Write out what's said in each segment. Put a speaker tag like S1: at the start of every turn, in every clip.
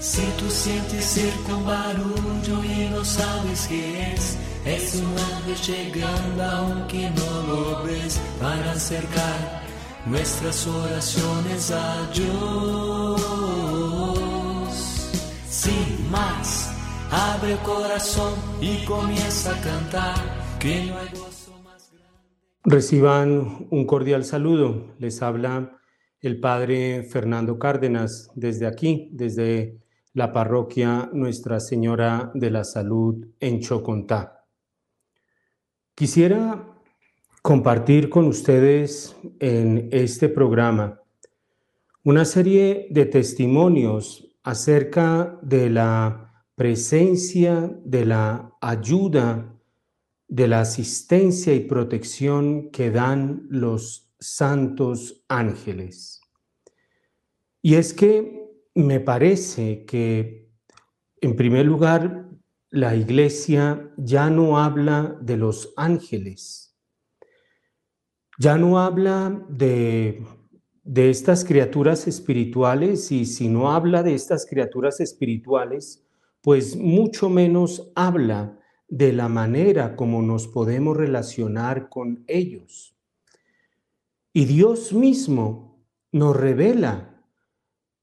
S1: Si tú sientes cerca un barullo y no sabes qué es, es un ángel llegando aunque no lo ves para acercar nuestras oraciones a Dios. Sin más, abre el corazón y comienza a cantar que no hay gozo más grande.
S2: Reciban un cordial saludo. Les habla el Padre Fernando Cárdenas desde aquí, desde la parroquia Nuestra Señora de la Salud en Chocontá. Quisiera compartir con ustedes en este programa una serie de testimonios acerca de la presencia, de la ayuda, de la asistencia y protección que dan los santos ángeles. Y es que me parece que, en primer lugar, la iglesia ya no habla de los ángeles, ya no habla de, de estas criaturas espirituales y si no habla de estas criaturas espirituales, pues mucho menos habla de la manera como nos podemos relacionar con ellos. Y Dios mismo nos revela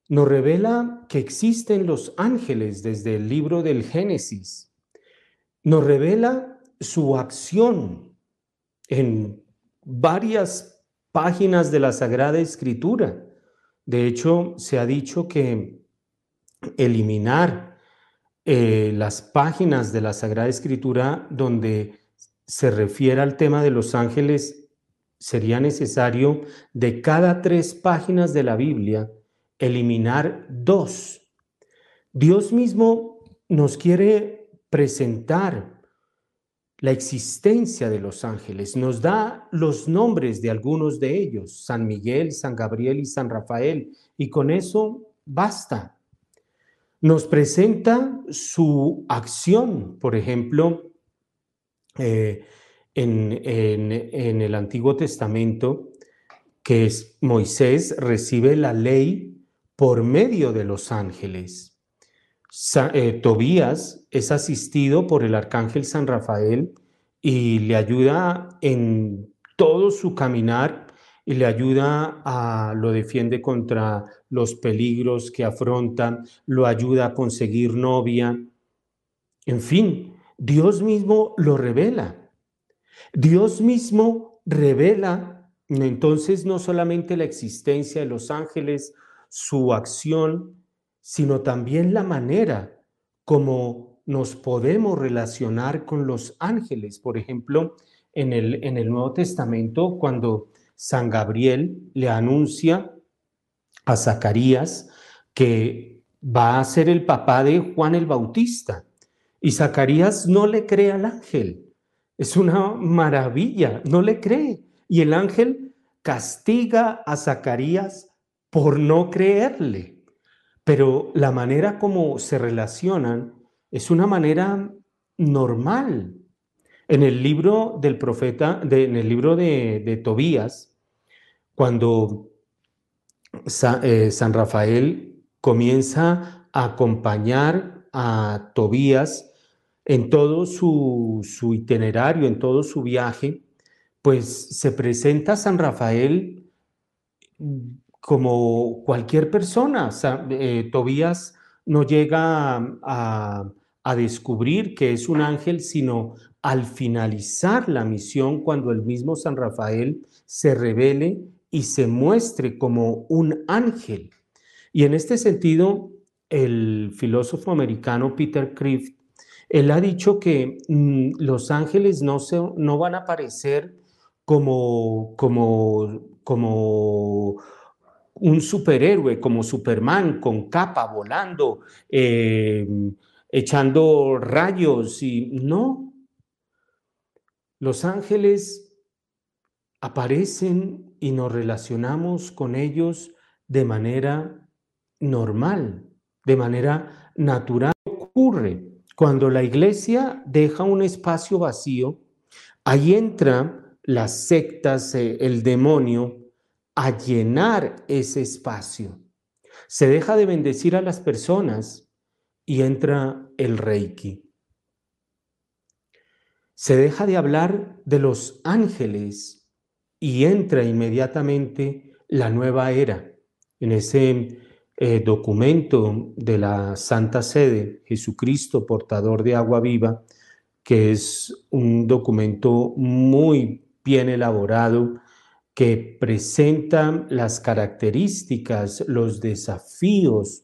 S2: nos revela que existen los ángeles desde el libro del Génesis. Nos revela su acción en varias páginas de la Sagrada Escritura. De hecho, se ha dicho que eliminar eh, las páginas de la Sagrada Escritura donde se refiere al tema de los ángeles sería necesario de cada tres páginas de la Biblia eliminar dos. Dios mismo nos quiere presentar la existencia de los ángeles, nos da los nombres de algunos de ellos, San Miguel, San Gabriel y San Rafael, y con eso basta. Nos presenta su acción, por ejemplo, eh, en, en el Antiguo Testamento, que es Moisés recibe la ley por medio de los ángeles. Eh, Tobías es asistido por el arcángel San Rafael y le ayuda en todo su caminar y le ayuda a, lo defiende contra los peligros que afronta, lo ayuda a conseguir novia. En fin, Dios mismo lo revela. Dios mismo revela entonces no solamente la existencia de los ángeles su acción, sino también la manera como nos podemos relacionar con los ángeles. Por ejemplo, en el, en el Nuevo Testamento, cuando San Gabriel le anuncia a Zacarías que va a ser el papá de Juan el Bautista. Y Zacarías no le cree al ángel. Es una maravilla, no le cree. Y el ángel castiga a Zacarías por no creerle. Pero la manera como se relacionan es una manera normal. En el libro del profeta, en el libro de, Tobías, cuando eh, San Rafael comienza a acompañar a Tobías en todo su, su, itinerario, en todo su viaje, pues se presenta San Rafael como cualquier persona. Eh, Tobías no llega a, a descubrir que es un ángel, sino al finalizar la misión, cuando el mismo San Rafael se revele y se muestre como un ángel. Y en este sentido, el filósofo americano Peter Crift, él ha dicho que mm, los ángeles no, se, no van a aparecer como, como, como un superhéroe como Superman con capa volando, eh, echando rayos y no. Los ángeles aparecen y nos relacionamos con ellos de manera normal, de manera natural. Ocurre cuando la iglesia deja un espacio vacío, ahí entra las sectas, el demonio, a llenar ese espacio. Se deja de bendecir a las personas y entra el Reiki. Se deja de hablar de los ángeles y entra inmediatamente la nueva era. En ese eh, documento de la Santa Sede, Jesucristo, portador de agua viva, que es un documento muy bien elaborado, que presenta las características, los desafíos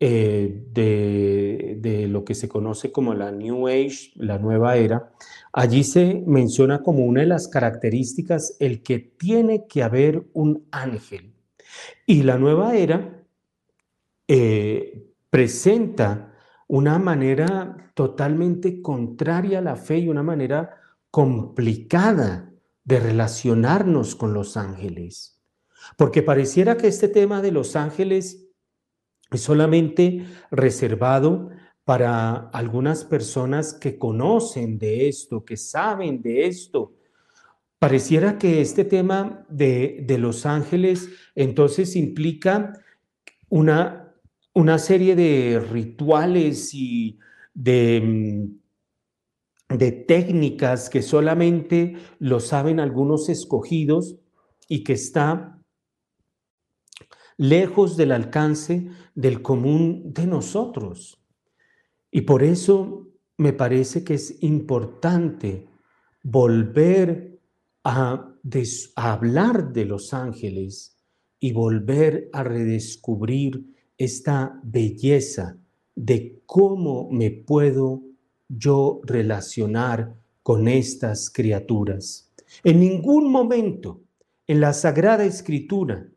S2: eh, de, de, lo que se conoce como la New Age, la nueva era, allí se menciona como una de las características el que tiene que haber un ángel. Y la nueva era eh, presenta una manera totalmente contraria a la fe y una manera complicada de relacionarnos con los ángeles. Porque pareciera que este tema de los ángeles es solamente reservado para algunas personas que conocen de esto, que saben de esto. Pareciera que este tema de, de los ángeles entonces implica una, una serie de rituales y de, mm, de técnicas que solamente lo saben algunos escogidos y que está lejos del alcance del común de nosotros. Y por eso me parece que es importante volver a, hablar de los ángeles y volver a redescubrir esta belleza de cómo me puedo yo relacionar con estas criaturas. En ningún momento en la Sagrada Escritura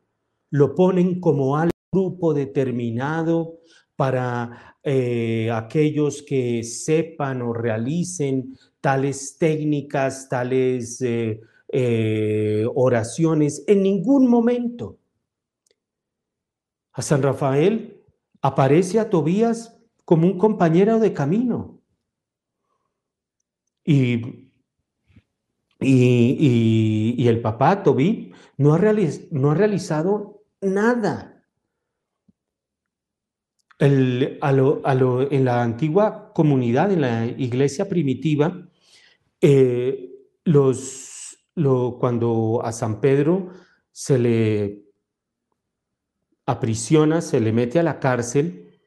S2: lo ponen como al grupo determinado para eh, aquellos que sepan o realicen tales técnicas, tales eh, eh, oraciones, en ningún momento. A San Rafael aparece a Tobías como un compañero de camino. Y, y, el papá Tobí no ha, no ha realizado nada. en la antigua comunidad, en la iglesia primitiva, eh, los, cuando a San Pedro se le aprisiona, se le mete a la cárcel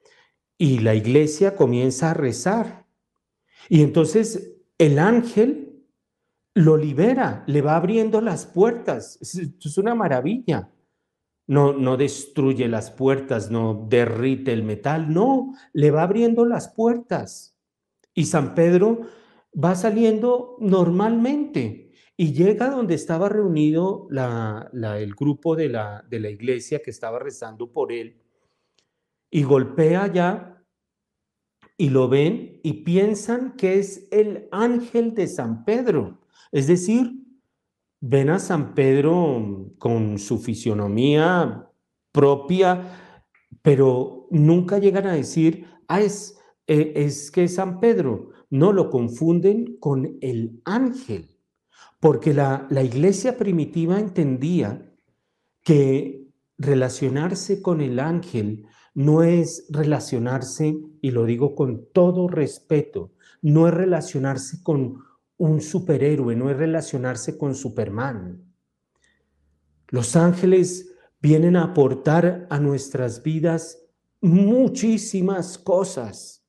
S2: y la iglesia comienza a rezar. Y entonces el ángel lo libera, le va abriendo las puertas. Es una maravilla no, no destruye las puertas, no derrite el metal, no, le va abriendo las puertas. Y San Pedro va saliendo normalmente y llega donde estaba reunido el grupo de la, de la iglesia que estaba rezando por él y golpea allá y lo ven y piensan que es el ángel de San Pedro. Es decir, ven a San Pedro con su fisionomía propia, pero nunca llegan a decir, ah, es, eh, es que es San Pedro. No, lo confunden con el ángel, porque la, la iglesia primitiva entendía que relacionarse con el ángel no es relacionarse, y lo digo con todo respeto, no es relacionarse con un superhéroe, no es relacionarse con Superman. Los ángeles vienen a aportar a nuestras vidas muchísimas cosas,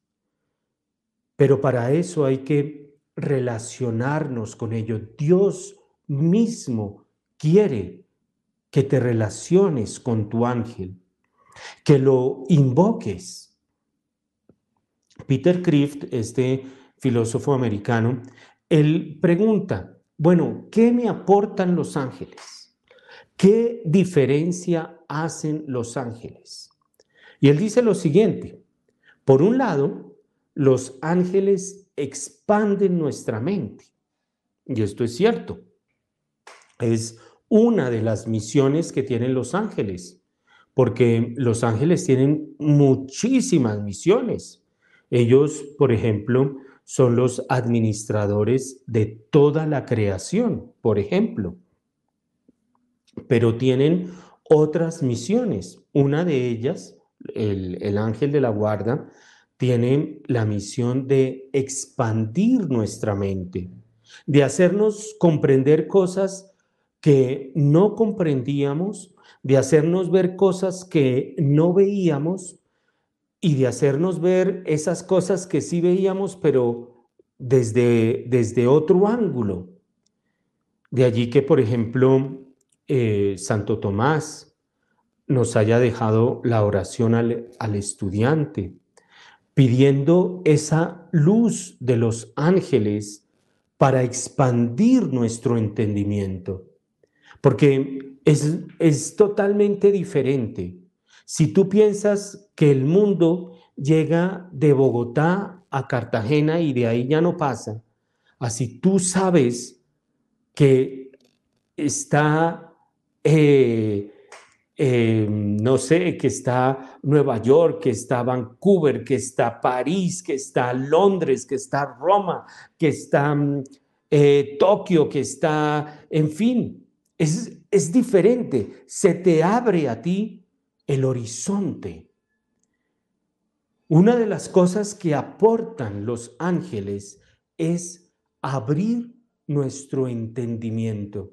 S2: pero para eso hay que relacionarnos con ellos. Dios mismo quiere que te relaciones con tu ángel, que lo invoques. Peter Crift, este filósofo americano, él pregunta, bueno, ¿qué me aportan los ángeles? ¿Qué diferencia hacen los ángeles? Y él dice lo siguiente, por un lado, los ángeles expanden nuestra mente. Y esto es cierto. Es una de las misiones que tienen los ángeles, porque los ángeles tienen muchísimas misiones. Ellos, por ejemplo, son los administradores de toda la creación, por ejemplo. Pero tienen otras misiones. Una de ellas, el, ángel de la guarda, tiene la misión de expandir nuestra mente, de hacernos comprender cosas que no comprendíamos, de hacernos ver cosas que no veíamos y de hacernos ver esas cosas que sí veíamos, pero desde, desde otro ángulo. De allí que, por ejemplo, eh, Santo Tomás nos haya dejado la oración al, al estudiante, pidiendo esa luz de los ángeles para expandir nuestro entendimiento. Porque es, es totalmente diferente. Si tú piensas que el mundo llega de Bogotá a Cartagena y de ahí ya no pasa, así tú sabes que está, eh, em, no sé, que está Nueva York, que está Vancouver, que está París, que está Londres, que está Roma, que está mm, eh, Tokio, que está, en fin, es, es diferente, se te abre a ti el horizonte. Una de las cosas que aportan los ángeles es abrir nuestro entendimiento.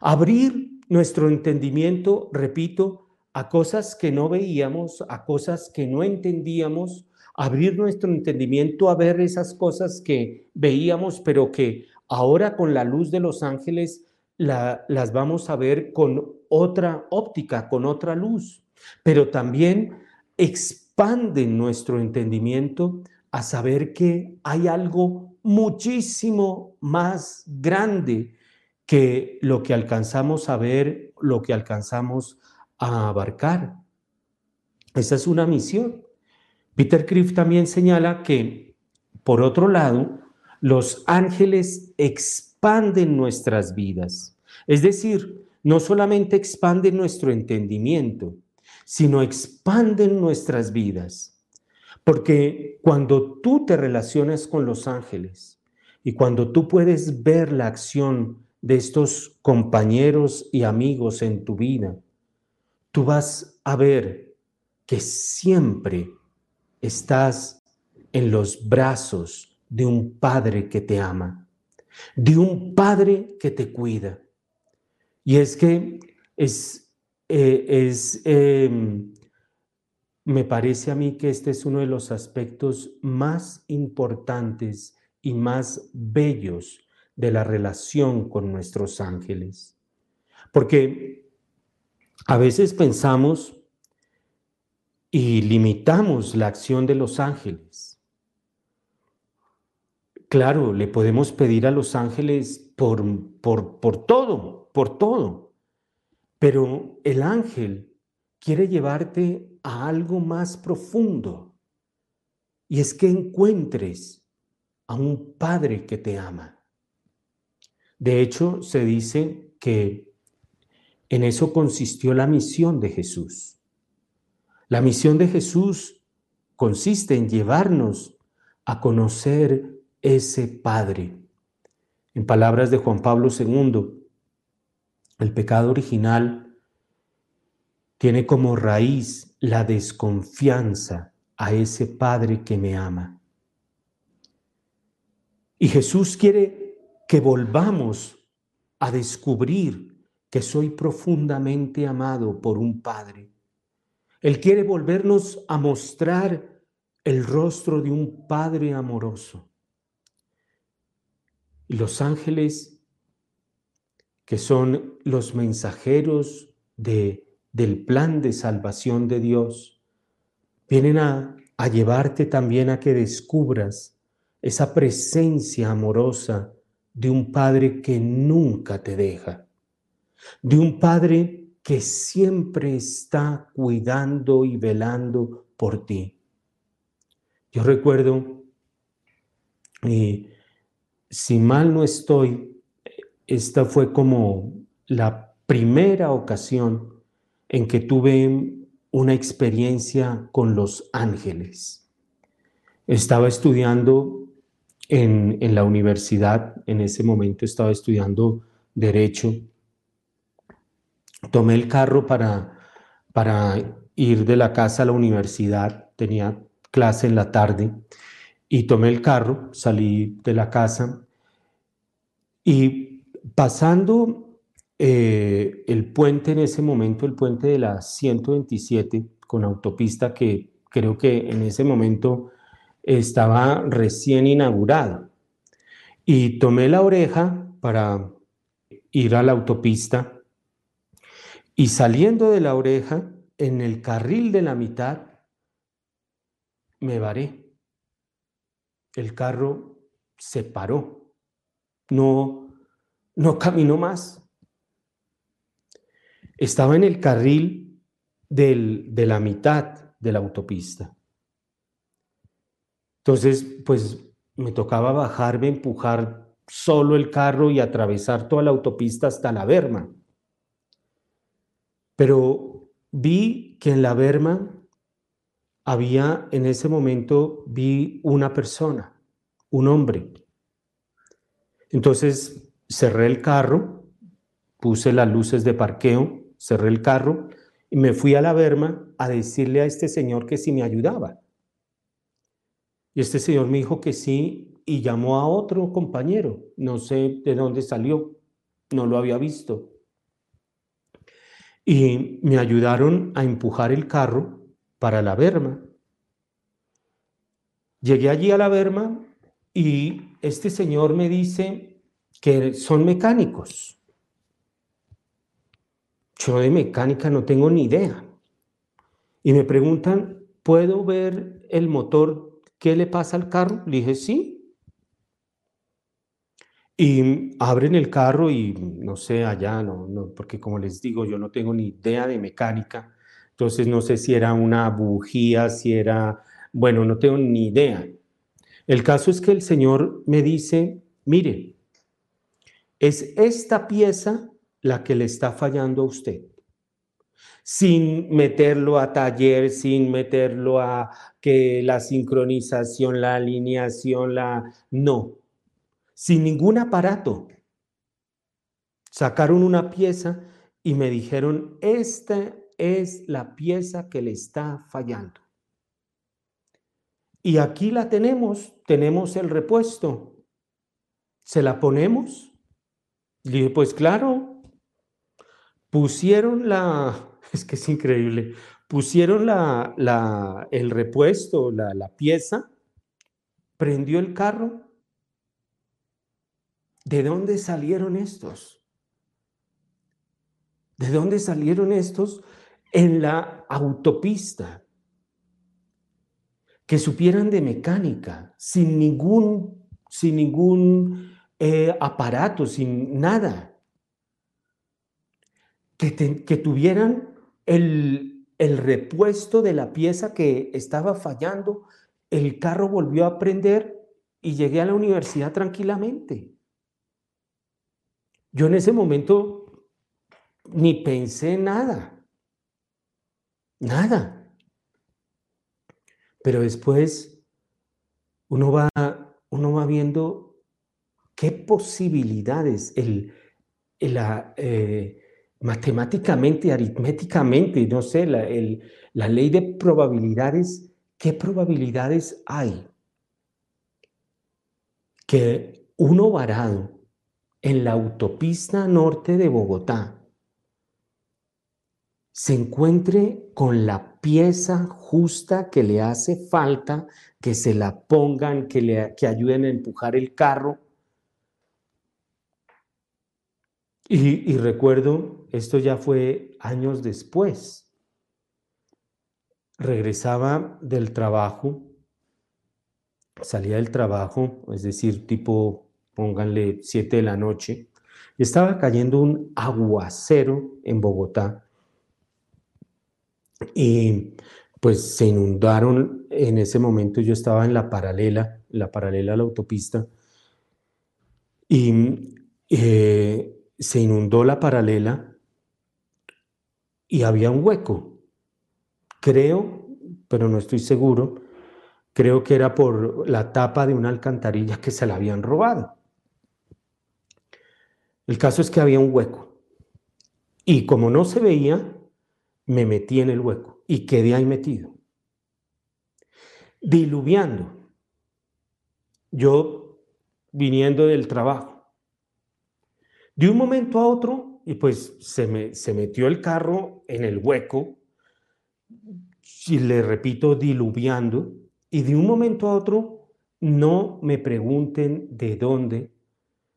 S2: Abrir nuestro entendimiento, repito, a cosas que no veíamos, a cosas que no entendíamos, abrir nuestro entendimiento a ver esas cosas que veíamos, pero que ahora con la luz de los ángeles las vamos a ver con otra óptica, con otra luz, pero también expanden nuestro entendimiento a saber que hay algo muchísimo más grande que lo que alcanzamos a ver, lo que alcanzamos a abarcar. Esa es una misión. Peter Criff también señala que, por otro lado, los ángeles expanden nuestras vidas. Es decir, no solamente expanden nuestro entendimiento, sino expanden nuestras vidas. Porque cuando tú te relacionas con los ángeles y cuando tú puedes ver la acción de estos compañeros y amigos en tu vida, tú vas a ver que siempre estás en los brazos de un Padre que te ama, de un Padre que te cuida, y es que es, eh, es em, me parece a mí que este es uno de los aspectos más importantes y más bellos de la relación con nuestros ángeles. Porque a veces pensamos y limitamos la acción de los ángeles. Claro, le podemos pedir a los ángeles por, por, por todo, por todo. Pero el ángel quiere llevarte a algo más profundo. Y es que encuentres a un Padre que te ama. De hecho, se dice que en eso consistió la misión de Jesús. La misión de Jesús consiste en llevarnos a conocer ese Padre. En palabras de Juan Pablo II, el pecado original tiene como raíz la desconfianza a ese Padre que me ama. Y Jesús quiere que volvamos a descubrir que soy profundamente amado por un Padre. Él quiere volvernos a mostrar el rostro de un Padre amoroso. Los ángeles que son los mensajeros de, del plan de salvación de Dios, vienen a, a llevarte también a que descubras esa presencia amorosa de un Padre que nunca te deja, de un Padre que siempre está cuidando y velando por ti. Yo recuerdo, y si mal no estoy, esta fue como la primera ocasión en que tuve una experiencia con los ángeles. Estaba estudiando en, la universidad, en ese momento estaba estudiando derecho. Tomé el carro para, para ir de la casa a la universidad, tenía clase en la tarde y tomé el carro, salí de la casa y pasando eh, el puente en ese momento, el puente de la 127 con autopista que creo que en ese momento estaba recién inaugurado. Y tomé la oreja para ir a la autopista y saliendo de la oreja, en el carril de la mitad, me varé. El carro se paró. No, no caminó más. Estaba en el carril de la mitad de la autopista. Entonces, pues me tocaba bajarme, empujar solo el carro y atravesar toda la autopista hasta la Berma. Pero vi que en la Berma había, en ese momento, vi una persona, un hombre. Entonces cerré el carro, puse las luces de parqueo, cerré el carro y me fui a la Berma a decirle a este señor que si me ayudaba. Y este señor me dijo que sí y llamó a otro compañero. No sé de dónde salió, no lo había visto. Y me ayudaron a empujar el carro para la berma. Llegué allí a la berma y este señor me dice que son mecánicos. Yo de mecánica no tengo ni idea. Y me preguntan, ¿puedo ver el motor ¿qué le pasa al carro? Le dije, sí. Y abren el carro y no sé, allá, no, no, porque como les digo, yo no tengo ni idea de mecánica. Entonces no sé si era una bujía, si era, bueno, no tengo ni idea. El caso es que el Señor me dice, mire, es esta pieza la que le está fallando a usted sin meterlo a taller, sin meterlo a que la sincronización, la alineación, la... No, sin ningún aparato. Sacaron una pieza y me dijeron, esta es la pieza que le está fallando. Y aquí la tenemos, tenemos el repuesto. ¿Se la ponemos? dije, pues claro, pusieron la, es que es increíble. Pusieron la, el repuesto, la, la pieza, prendió el carro. ¿De dónde salieron estos? ¿De dónde salieron estos en la autopista? Que supieran de mecánica, sin ningún, sin ningún eh, aparato, sin nada. Que, que tuvieran el, repuesto de la pieza que estaba fallando, el carro volvió a prender y llegué a la universidad tranquilamente. Yo en ese momento ni pensé nada, nada. Pero después uno va, uno va viendo qué posibilidades, el, la, eh, matemáticamente, aritméticamente, no sé, la, la ley de probabilidades, ¿qué probabilidades hay? Que uno varado en la autopista norte de Bogotá se encuentre con la pieza justa que le hace falta, que se la pongan, que le que ayuden a empujar el carro Y, recuerdo, esto ya fue años después. Regresaba del trabajo, salía del trabajo, es decir, tipo, pónganle 7 de la noche, y estaba cayendo un aguacero en Bogotá. Y pues se inundaron, en ese momento yo estaba en la paralela, la paralela a la autopista, y eh, se inundó la paralela y había un hueco. Creo, pero no estoy seguro, creo que era por la tapa de una alcantarilla que se la habían robado. El caso es que había un hueco. Y como no se veía, me metí en el hueco y quedé ahí metido. diluviando. Yo viniendo del trabajo. De un momento a otro, y pues se, me, se metió el carro en el hueco, y le repito, diluviando, y de un momento a otro, no me pregunten de dónde,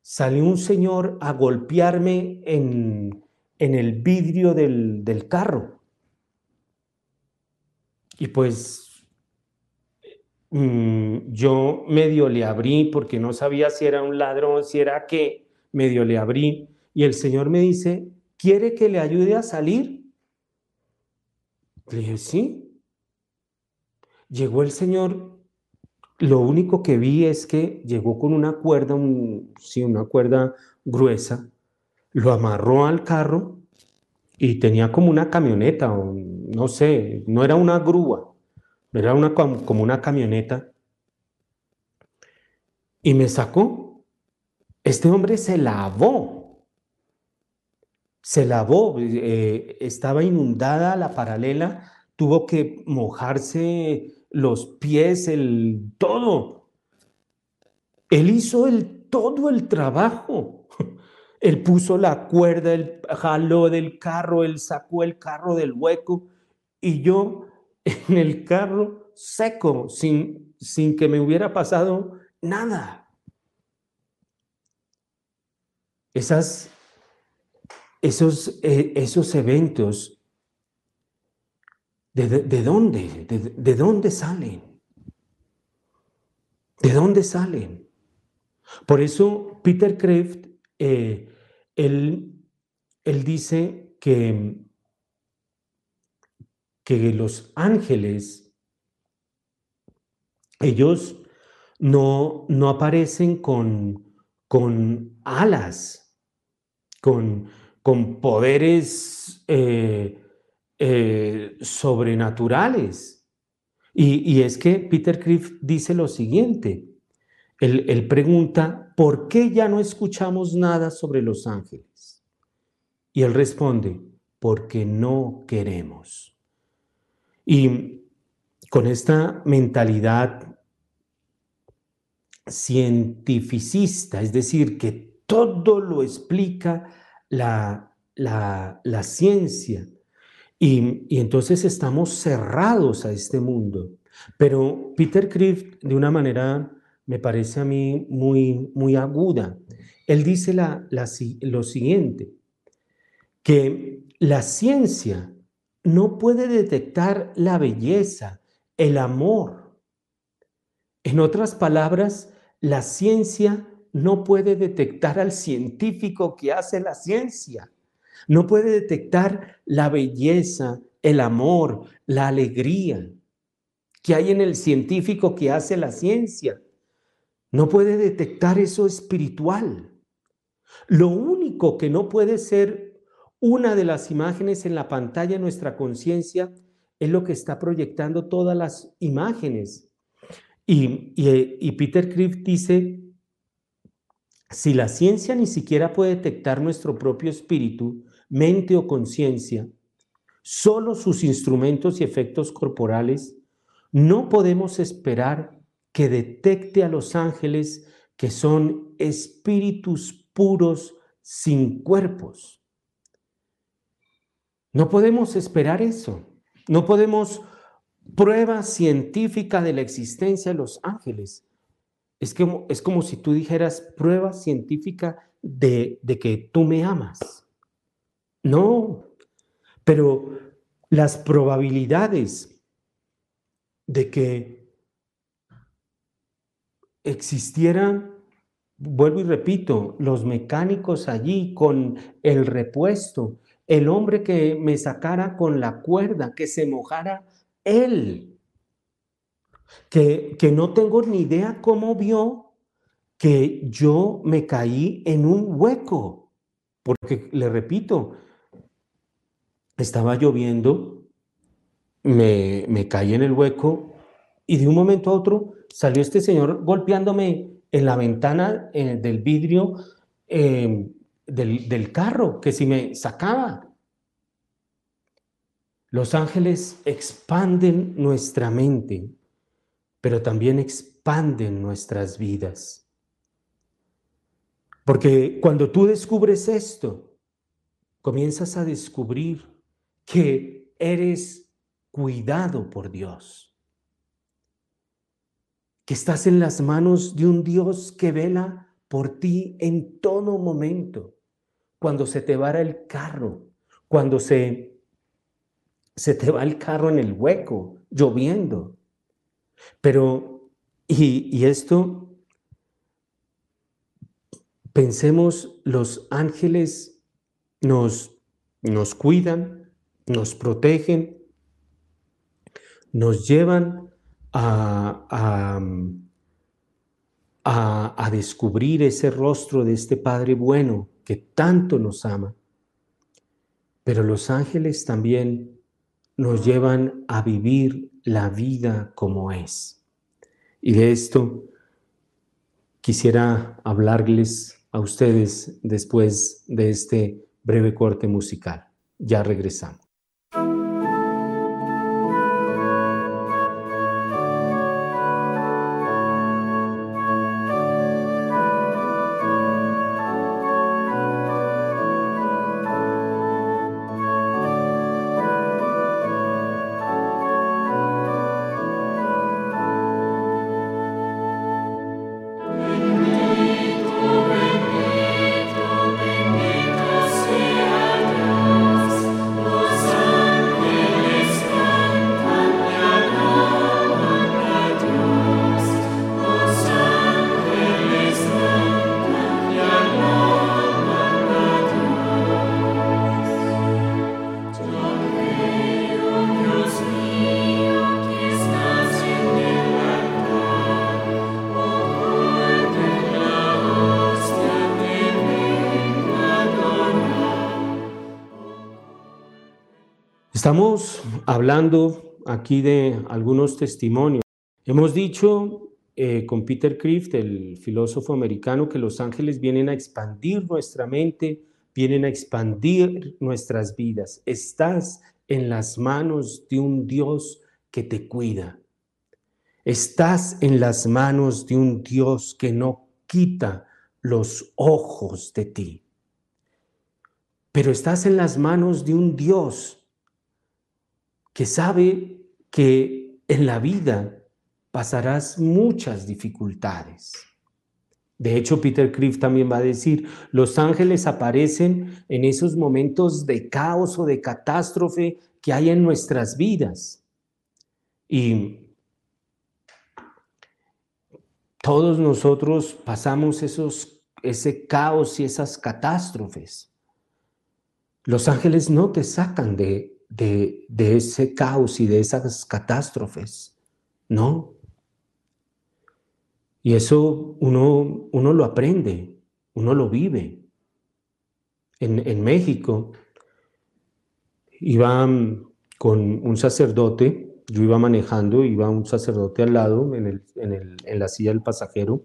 S2: salió un señor a golpearme en, en el vidrio del, del carro. Y pues mm, yo medio le abrí porque no sabía si era un ladrón, si era qué, medio le abrí. Y el Señor me dice, ¿quiere que le ayude a salir? Le dije, sí. Llegó el Señor, lo único que vi es que llegó con una cuerda, sí, una cuerda gruesa, lo amarró al carro y tenía como una camioneta, no sé, no era una grúa, era una, como una camioneta. Y me sacó. Este hombre se lavó. Se lavó. Eh, estaba inundada la paralela. Tuvo que mojarse los pies, el todo. Él hizo el, todo el trabajo. Él puso la cuerda, él jaló del carro, él sacó el carro del hueco y yo en el carro seco, sin, sin que me hubiera pasado nada. Esas, esos, eh, esos eventos, ¿de, dónde? De, dónde salen? ¿De dónde salen? Por eso Peter Kraft eh, él, él dice que, que los ángeles, ellos no, no aparecen con, con alas, con, con poderes eh, eh, sobrenaturales. Y, y, es que Peter Criff dice lo siguiente, él, pregunta, ¿por qué ya no escuchamos nada sobre los ángeles? Y él responde, porque no queremos. Y con esta mentalidad cientificista, es decir, que todo lo explica la, ciencia, y, y, entonces estamos cerrados a este mundo. Pero Peter Crift, de una manera me parece a mí muy, muy aguda. Él dice la, lo siguiente, que la ciencia no puede detectar la belleza, el amor. En otras palabras, la ciencia no puede detectar al científico que hace la ciencia. No puede detectar la belleza, el amor, la alegría que hay en el científico que hace la ciencia. No puede detectar eso espiritual. Lo único que no puede ser una de las imágenes en la pantalla de nuestra conciencia es lo que está proyectando todas las imágenes. Y, Peter Crift dice, si la ciencia ni siquiera puede detectar nuestro propio espíritu, mente o conciencia, solo sus instrumentos y efectos corporales, no podemos esperar que detecte a los ángeles que son espíritus puros sin cuerpos. No podemos esperar eso. No podemos prueba científica de la existencia de los ángeles. Es, que, es como si tú dijeras prueba científica de, de que tú me amas. No, pero las probabilidades de que existieran, vuelvo y repito, los mecánicos allí con el repuesto, el hombre que me sacara con la cuerda, que se mojara él, que, que no tengo ni idea cómo vio que yo me caí en un hueco, porque le repito, estaba lloviendo, me, me caí en el hueco y de un momento a otro salió este señor golpeándome en la ventana del vidrio em, del, del carro, que si me sacaba. Los ángeles expanden nuestra mente, pero también expanden nuestras vidas. Porque cuando tú descubres esto, comienzas a descubrir que eres cuidado por Dios, que estás en las manos de un Dios que vela por ti en todo momento, cuando se te vara el carro, cuando se, se te va el carro en el hueco, lloviendo. Pero, y, y esto, pensemos, los ángeles nos, nos cuidan, nos protegen, nos llevan a, a, a, descubrir ese rostro de este Padre bueno que tanto nos ama. Pero los ángeles también nos llevan a vivir la vida como es. Y de esto quisiera hablarles a ustedes después de este breve corte musical. Ya regresamos. Estamos hablando aquí de algunos testimonios. Hemos dicho eh, con Peter Crift, el filósofo americano, que los ángeles vienen a expandir nuestra mente, vienen a expandir nuestras vidas. Estás en las manos de un Dios que te cuida. Estás en las manos de un Dios que no quita los ojos de ti. Pero estás en las manos de un Dios que sabe que en la vida pasarás muchas dificultades. De hecho, Peter Criff también va a decir, los ángeles aparecen en esos momentos de caos o de catástrofe que hay en nuestras vidas. Y todos nosotros pasamos esos, ese caos y esas catástrofes. Los ángeles no te sacan de, de, ese caos y de esas catástrofes, ¿no? Y eso uno, uno lo aprende, uno lo vive. En, en México iba con un sacerdote, yo iba manejando, iba un sacerdote al lado en, el, en, el, en la silla del pasajero,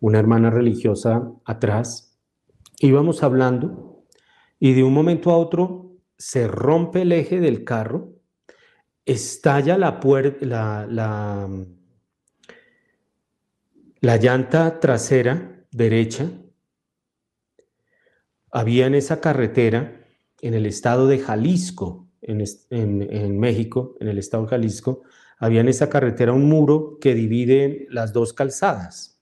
S2: una hermana religiosa atrás, íbamos hablando y de un momento a otro se rompe el eje del carro, estalla la, la, la, la llanta trasera derecha. Había en esa carretera, en el estado de Jalisco, en, en, México, en el estado de Jalisco, había en esa carretera un muro que divide las dos calzadas.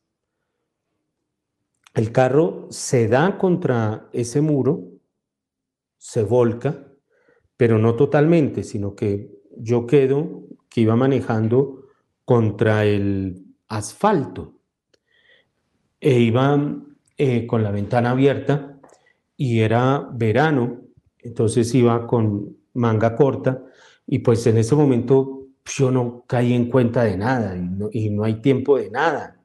S2: El carro se da contra ese muro se volca, pero no totalmente, sino que yo quedo que iba manejando contra el asfalto e iba eh, con la ventana abierta y era verano, entonces iba con manga corta y pues en ese momento yo no caí en cuenta de nada y no hay tiempo de nada.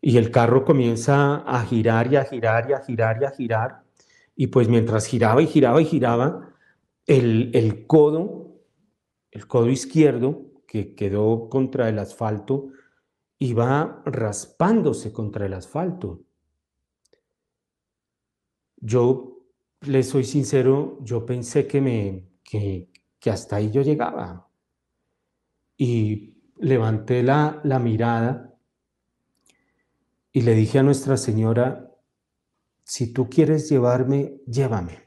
S2: Y el carro comienza a girar y a girar y a girar y a girar y pues mientras giraba y giraba y giraba, el, codo, el codo izquierdo, que quedó contra el asfalto, iba raspándose contra el asfalto. Yo le soy sincero, yo pensé que, me, que, que hasta ahí yo llegaba. Y levanté la, la mirada y le dije a Nuestra Señora, si tú quieres llevarme, llévame.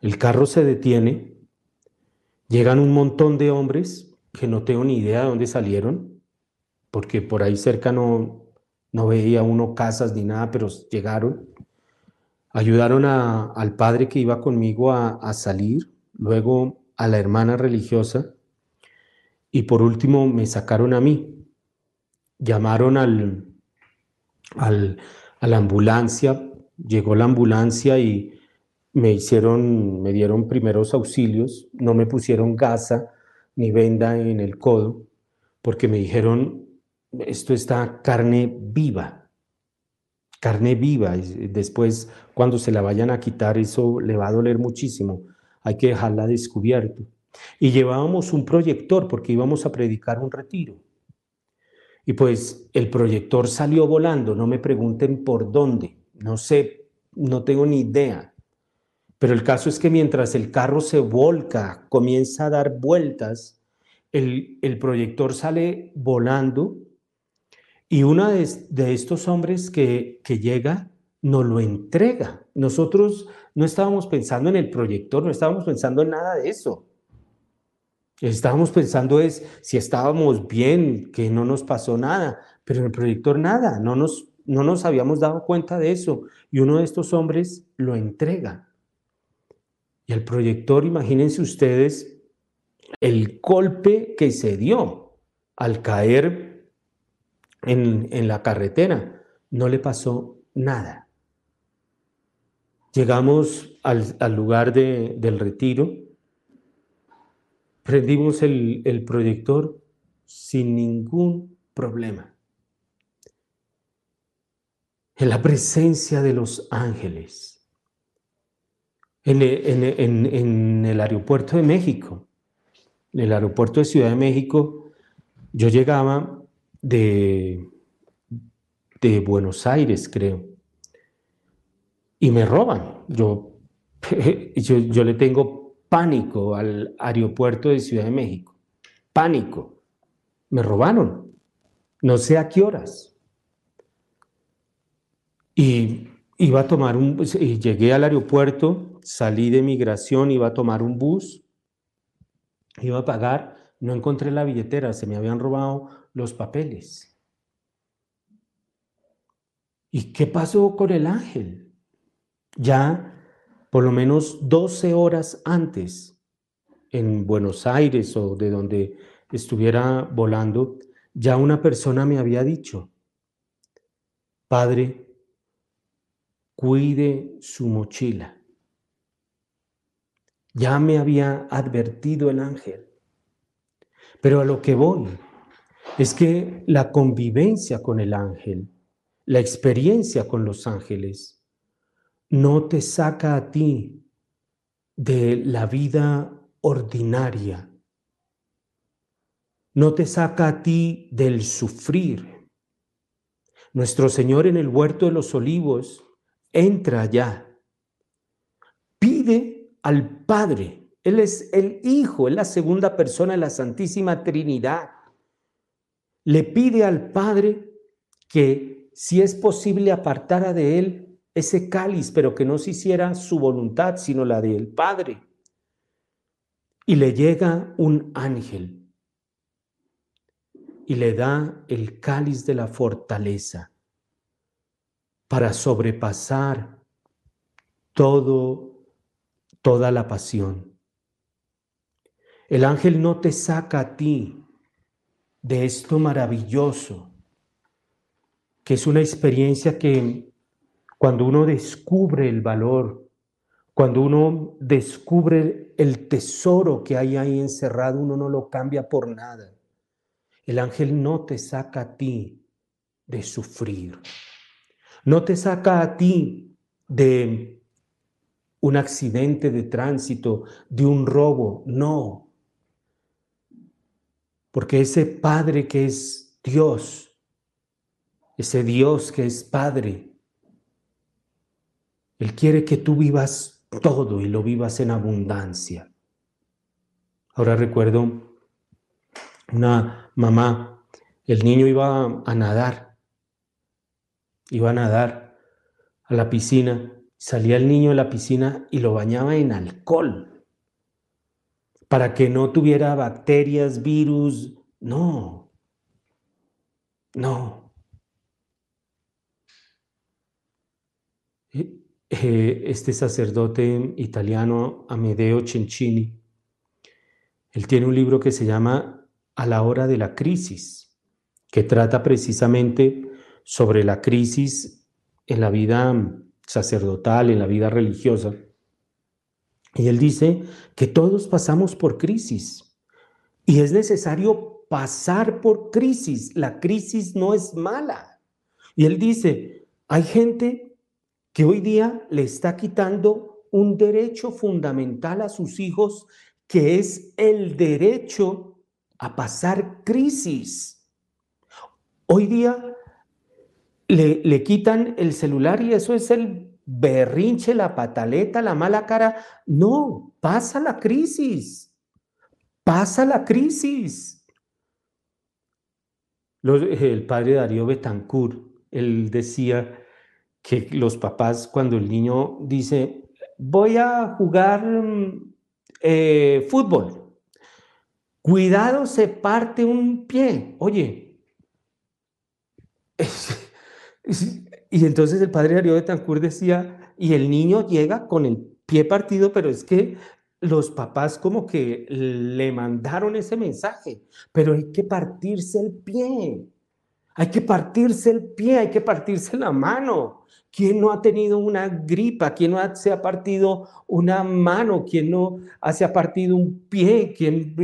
S2: El carro se detiene, llegan un montón de hombres que no tengo ni idea de dónde salieron, porque por ahí cerca no, no veía uno casas ni nada, pero llegaron. Ayudaron al padre que iba conmigo a, a salir, luego a la hermana religiosa y por último me sacaron a mí. Llamaron al, al, a la ambulancia, llegó la ambulancia y me hicieron, me dieron primeros auxilios, no me pusieron gasa ni venda en el codo, porque me dijeron, esto está carne viva, carne viva, después cuando se la vayan a quitar eso le va a doler muchísimo, hay que dejarla descubierto. Y llevábamos un proyector porque íbamos a predicar un retiro. Y pues el proyector salió volando, no me pregunten por dónde, no sé, no tengo ni idea. Pero el caso es que mientras el carro se volca, comienza a dar vueltas, el, proyector sale volando y uno de, estos hombres que, que llega nos lo entrega. Nosotros no estábamos pensando en el proyector, no estábamos pensando en nada de eso. Estábamos pensando es si estábamos bien, que no nos pasó nada, pero en el proyector nada, no nos, no nos habíamos dado cuenta de eso. Y uno de estos hombres lo entrega. Y el proyector, imagínense ustedes el golpe que se dio al caer en, la carretera. No le pasó nada. Llegamos al, lugar del retiro Prendimos el, el proyector sin ningún problema. En la presencia de los ángeles. En, en, en, el aeropuerto de México, en el aeropuerto de Ciudad de México, yo llegaba de, de Buenos Aires, creo, y me roban. Yo, yo, yo le tengo pánico al aeropuerto de Ciudad de México. Pánico. Me robaron. No sé a qué horas. Y iba a tomar un y llegué al aeropuerto, salí de migración, iba a tomar un bus, iba a pagar, no encontré la billetera, se me habían robado los papeles. ¿Y qué pasó con el ángel? Ya por lo menos 12 horas antes en Buenos Aires o de donde estuviera volando, ya una persona me había dicho, Padre, cuide su mochila. Ya me había advertido el ángel. Pero a lo que voy es que la convivencia con el ángel, la experiencia con los ángeles, no te saca a ti de la vida ordinaria, no te saca a ti del sufrir. Nuestro Señor en el huerto de los olivos entra allá, pide al Padre, Él es el Hijo, es la segunda persona de la Santísima Trinidad, le pide al Padre que si es posible apartara de Él ese cáliz, pero que no se hiciera su voluntad, sino la del Padre. Y le llega un ángel y le da el cáliz de la fortaleza para sobrepasar todo, toda la pasión. El ángel no te saca a ti de esto maravilloso, que es una experiencia que cuando uno descubre el valor, cuando uno descubre el tesoro que hay ahí encerrado, uno no lo cambia por nada. El ángel no te saca a ti de sufrir, no te saca a ti de un accidente de tránsito, de un robo, no. Porque ese Padre que es Dios, ese Dios que es Padre, él quiere que tú vivas todo y lo vivas en abundancia. Ahora recuerdo una mamá, el niño iba a nadar, iba a nadar a la piscina, salía el niño de la piscina y lo bañaba en alcohol para que no tuviera bacterias, virus, no, no. Eh, este sacerdote italiano, Amedeo Cencini, él tiene un libro que se llama A la hora de la crisis, que trata precisamente sobre la crisis en la vida sacerdotal, en la vida religiosa. Y él dice que todos pasamos por crisis y es necesario pasar por crisis. La crisis no es mala. Y él dice, hay gente que hoy día le está quitando un derecho fundamental a sus hijos, que es el derecho a pasar crisis. Hoy día le, le quitan el celular y eso es el berrinche, la pataleta, la mala cara. No, pasa la crisis. Pasa la crisis. el padre Darío Betancourt, él decía que los papás cuando el niño dice, voy a jugar eh, fútbol, cuidado se parte un pie. Oye, Y entonces el padre Darío de Tancur decía, y el niño llega con el pie partido, pero es que los papás como que le mandaron ese mensaje, pero hay que partirse el pie, hay que partirse el pie, hay que partirse la mano. ¿Quién no ha tenido una gripa? ¿Quién no se ha partido una mano? ¿Quién no se ha partido un pie? ¿Quién...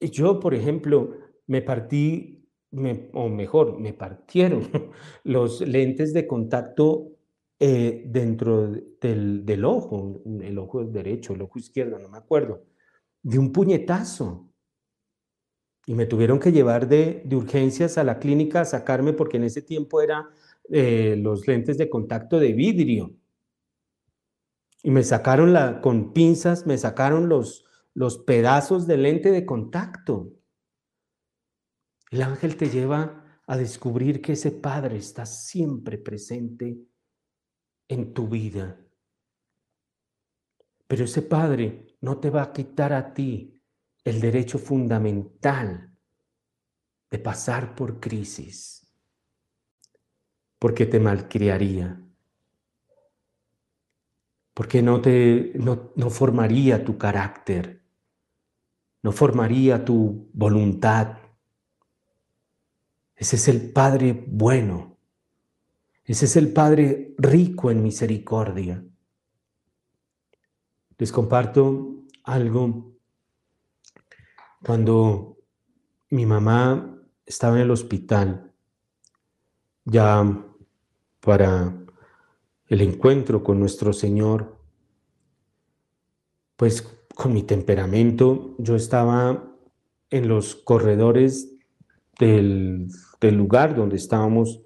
S2: Yo, por ejemplo, me partí o mejor, me partieron los lentes de contacto eh, dentro del, ojo, el ojo derecho, el ojo izquierdo, no me acuerdo, de un puñetazo. Y me tuvieron que llevar de, urgencias a la clínica a sacarme porque en ese tiempo eran eh, los lentes de contacto de vidrio. Y me sacaron la, con pinzas, me sacaron los, los pedazos de lente de contacto. El ángel te lleva a descubrir que ese Padre está siempre presente en tu vida. Pero ese Padre no te va a quitar a ti el derecho fundamental de pasar por crisis, porque te malcriaría, porque no, te, no, no formaría tu carácter, no formaría tu voluntad, ese es el Padre bueno. Ese es el Padre rico en misericordia. Les comparto algo. Cuando mi mamá estaba en el hospital, ya para el encuentro con nuestro Señor, pues con mi temperamento, yo estaba en los corredores del, lugar donde estábamos,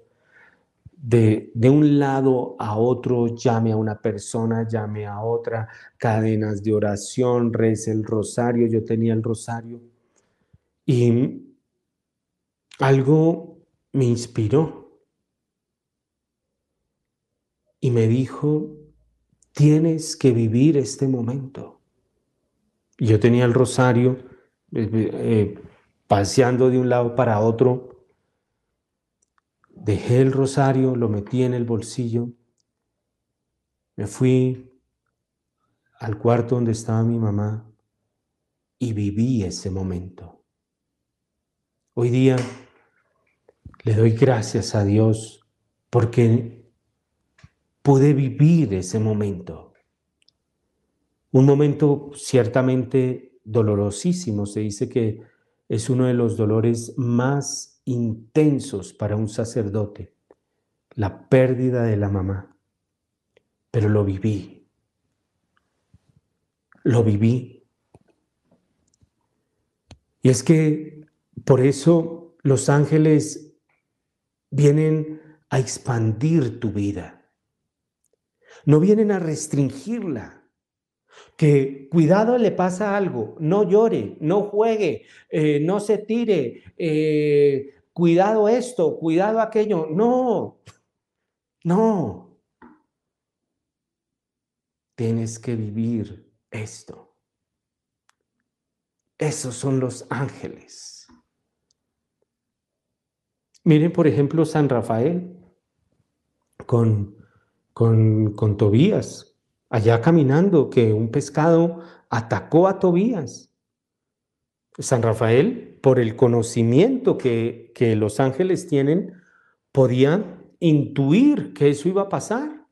S2: de, un lado a otro, llame a una persona, llame a otra, cadenas de oración, reza el rosario, yo tenía el rosario. Y algo me inspiró y me dijo, tienes que vivir este momento. Yo tenía el rosario, eh, eh, paseando de un lado para otro. Dejé el rosario, lo metí en el bolsillo, me fui al cuarto donde estaba mi mamá y viví ese momento. Hoy día le doy gracias a Dios porque pude vivir ese momento. Un momento ciertamente dolorosísimo. Se dice que es uno de los dolores más intensos para un sacerdote, la pérdida de la mamá. Pero lo viví, lo viví. Y es que por eso los ángeles vienen a expandir tu vida. No vienen a restringirla. que cuidado le pasa algo, no llore, no juegue, eh, no se tire, eh, cuidado esto, cuidado aquello. No, no. Tienes que vivir esto. Esos son los ángeles. Miren, por ejemplo, San Rafael con, con, con Tobías, allá caminando, que un pescado atacó a Tobías. San Rafael, por el conocimiento que, que los ángeles tienen, podía intuir que eso iba a pasar.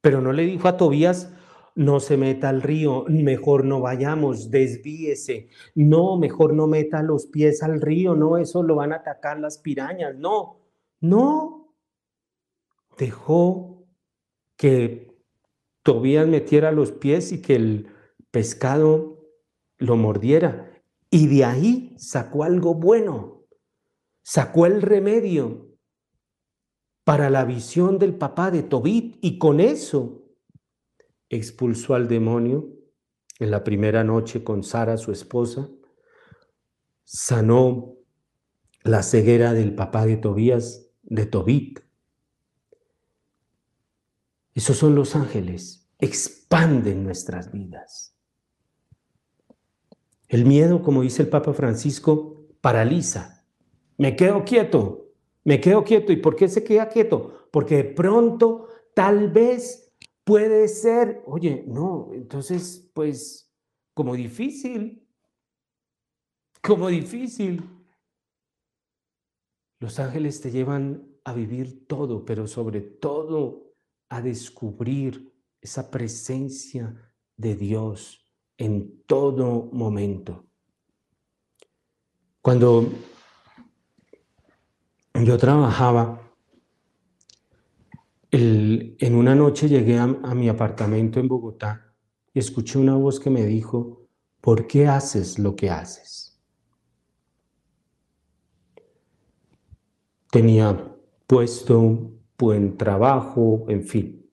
S2: Pero no le dijo a Tobías, no se meta al río, mejor no vayamos, desvíese, no, mejor no meta los pies al río, no, eso lo van a atacar las pirañas, no, no. Dejó que Tobías metiera los pies y que el pescado lo mordiera. Y de ahí sacó algo bueno, sacó el remedio para la visión del papá de Tobit y con eso expulsó al demonio en la primera noche con Sara, su esposa, sanó la ceguera del papá de Tobías, de Tobit. Esos son los ángeles, expanden nuestras vidas. El miedo, como dice el Papa Francisco, paraliza. Me quedo quieto, me quedo quieto. ¿Y por qué se queda quieto? Porque de pronto, tal vez, puede ser, oye, no, entonces, pues, como difícil, como difícil. Los ángeles te llevan a vivir todo, pero sobre todo a descubrir esa presencia de Dios en todo momento. Cuando yo trabajaba, en una noche llegué a, mi apartamento en Bogotá y escuché una voz que me dijo, ¿por qué haces lo que haces? Tenía puesto buen trabajo, en fin.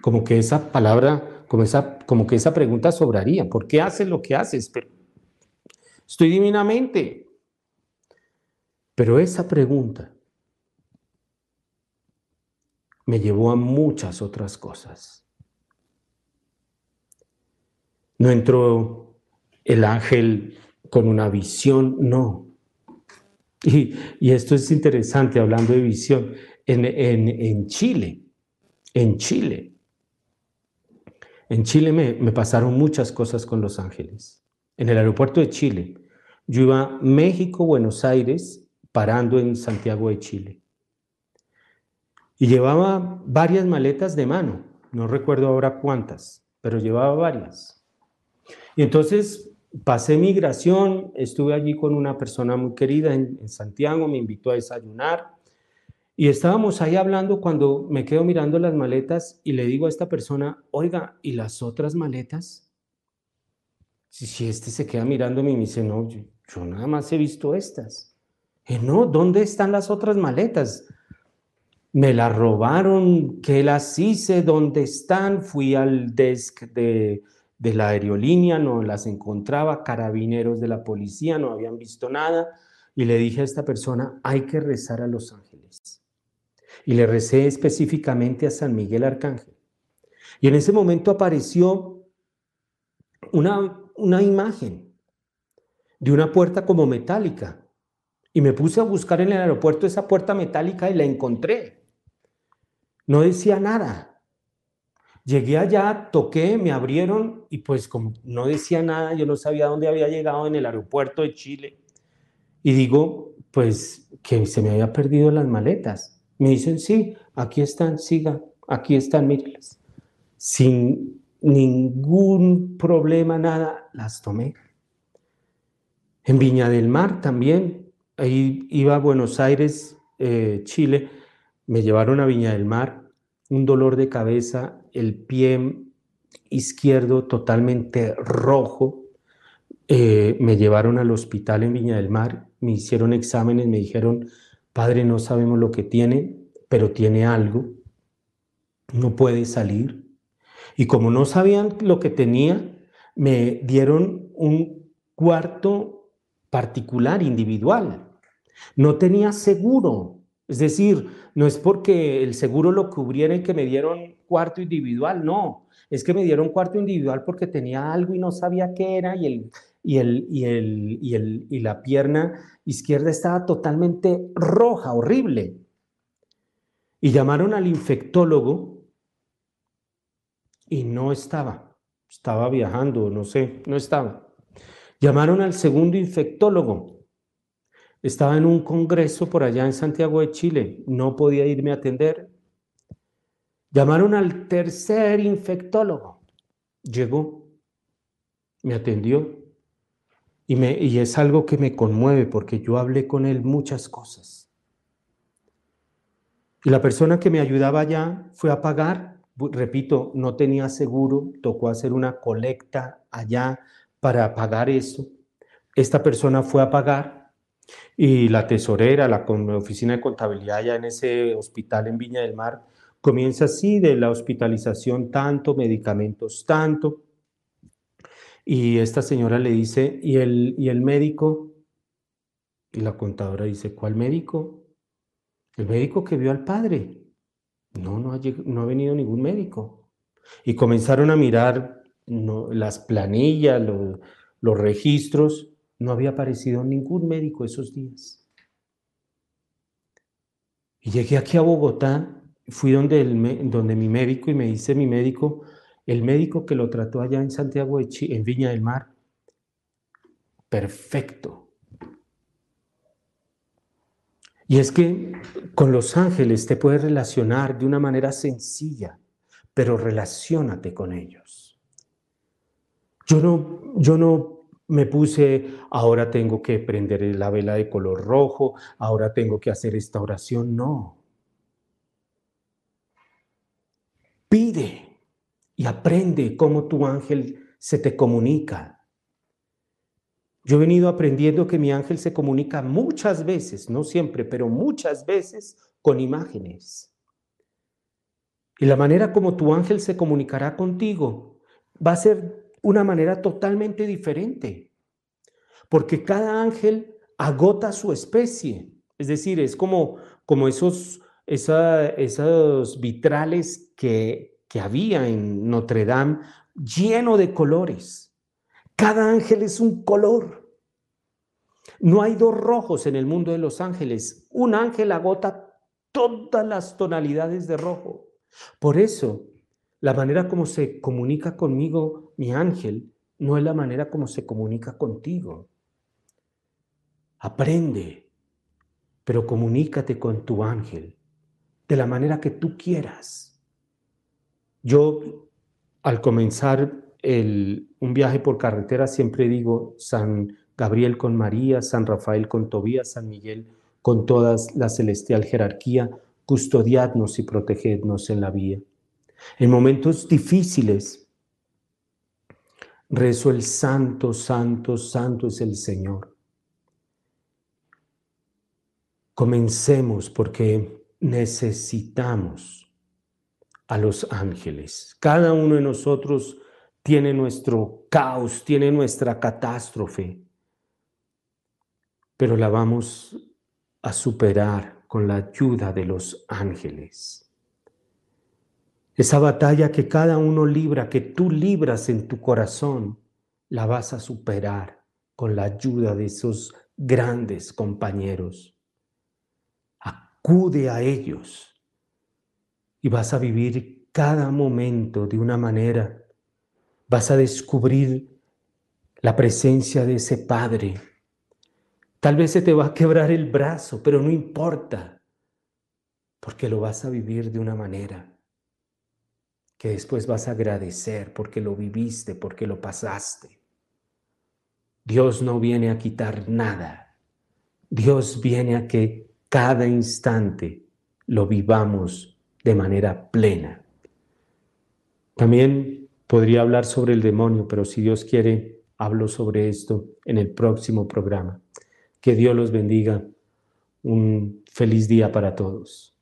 S2: Como que esa palabra como, esa, como que esa pregunta sobraría. ¿Por qué haces lo que haces? Pero estoy divinamente. Pero esa pregunta me llevó a muchas otras cosas. No entró el ángel con una visión, no. Y, esto es interesante hablando de visión. En, Chile, en Chile, en Chile me, pasaron muchas cosas con Los Ángeles. En el aeropuerto de Chile, yo iba a México, Buenos Aires, parando en Santiago de Chile. Y llevaba varias maletas de mano, no recuerdo ahora cuántas, pero llevaba varias. Y entonces pasé migración, estuve allí con una persona muy querida en Santiago, me invitó a desayunar y estábamos ahí hablando cuando me quedo mirando las maletas y le digo a esta persona, oiga, ¿y las otras maletas? Si, si este se queda mirándome y me dice, no, yo, nada más he visto estas. No, ¿dónde están las otras maletas? Me las robaron, ¿qué las hice? ¿Dónde están? Fui al desk de, de la aerolínea, no las encontraba, carabineros de la policía, no habían visto nada. Y le dije a esta persona, hay que rezar a los ángeles y le recé específicamente a San Miguel Arcángel. Y en ese momento apareció una, una imagen de una puerta como metálica. Y me puse a buscar en el aeropuerto esa puerta metálica y la encontré. No decía nada. Llegué allá, toqué, me abrieron y pues como no decía nada, yo no sabía dónde había llegado en el aeropuerto de Chile. Y digo, pues que se me había perdido las maletas. Me dicen, sí, aquí están, siga, aquí están, mírelas. Sin ningún problema, nada, las tomé. En Viña del Mar también, ahí iba a Buenos Aires, eh, Chile, me llevaron a Viña del Mar, un dolor de cabeza, el pie izquierdo totalmente rojo. Eh, me llevaron al hospital en Viña del Mar, me hicieron exámenes, me dijeron, Padre, no sabemos lo que tiene, pero tiene algo, no puede salir. Y como no sabían lo que tenía, me dieron un cuarto particular, individual. No tenía seguro. Es decir, no es porque el seguro lo cubriera y que me dieron cuarto individual, no. Es que me dieron cuarto individual porque tenía algo y no sabía qué era y, el, y, el, y, el, y, el, y la pierna izquierda estaba totalmente roja, horrible. Y llamaron al infectólogo y no estaba. Estaba viajando, no sé, no estaba. Llamaron al segundo infectólogo estaba en un congreso por allá en Santiago de Chile, no podía irme a atender. Llamaron al tercer infectólogo, llegó, me atendió y, es algo que me conmueve porque yo hablé con él muchas cosas. Y la persona que me ayudaba allá fue a pagar, repito, no tenía seguro, tocó hacer una colecta allá para pagar eso. Esta persona fue a pagar y la tesorera, la, oficina de contabilidad ya en ese hospital en Viña del Mar, comienza así de la hospitalización tanto, medicamentos tanto. Y esta señora le dice, ¿y el, y el médico? Y la contadora dice, ¿cuál médico? El médico que vio al padre. No, no ha, no ha venido ningún médico. Y comenzaron a mirar las planillas, los registros, no había aparecido ningún médico esos días. Y llegué aquí a Bogotá, fui donde, mi médico y me dice mi médico, el médico que lo trató allá en Santiago de en Viña del Mar, perfecto. Y es que con los ángeles te puedes relacionar de una manera sencilla, pero relaciónate con ellos. Yo no, yo no me puse, ahora tengo que prender la vela de color rojo, ahora tengo que hacer esta oración. No. Pide y aprende cómo tu ángel se te comunica. Yo he venido aprendiendo que mi ángel se comunica muchas veces, no siempre, pero muchas veces con imágenes. Y la manera como tu ángel se comunicará contigo va a ser una manera totalmente diferente, porque cada ángel agota su especie, es decir, es como, como esos, esos vitrales que, que había en Notre Dame lleno de colores. Cada ángel es un color. No hay dos rojos en el mundo de los ángeles. Un ángel agota todas las tonalidades de rojo. Por eso, la manera como se comunica conmigo mi ángel no es la manera como se comunica contigo. Aprende, pero comunícate con tu ángel de la manera que tú quieras. Yo, al comenzar un viaje por carretera, siempre digo San Gabriel con María, San Rafael con Tobías, San Miguel con toda la celestial jerarquía, custodiadnos y protegednos en la vía. En momentos difíciles, rezo el santo, santo, santo es el Señor. Comencemos porque necesitamos a los ángeles. Cada uno de nosotros tiene nuestro caos, tiene nuestra catástrofe, pero la vamos a superar con la ayuda de los ángeles. Esa batalla que cada uno libra, que tú libras en tu corazón, la vas a superar con la ayuda de esos grandes compañeros. Acude a ellos y vas a vivir cada momento de una manera. Vas a descubrir la presencia de ese Padre. Tal vez se te va a quebrar el brazo, pero no importa, porque lo vas a vivir de una manera que después vas a agradecer porque lo viviste, porque lo pasaste. Dios no viene a quitar nada. Dios viene a que cada instante lo vivamos de manera plena. También podría hablar sobre el demonio, pero si Dios quiere, hablo sobre esto en el próximo programa. Que Dios los bendiga. Un feliz día para todos.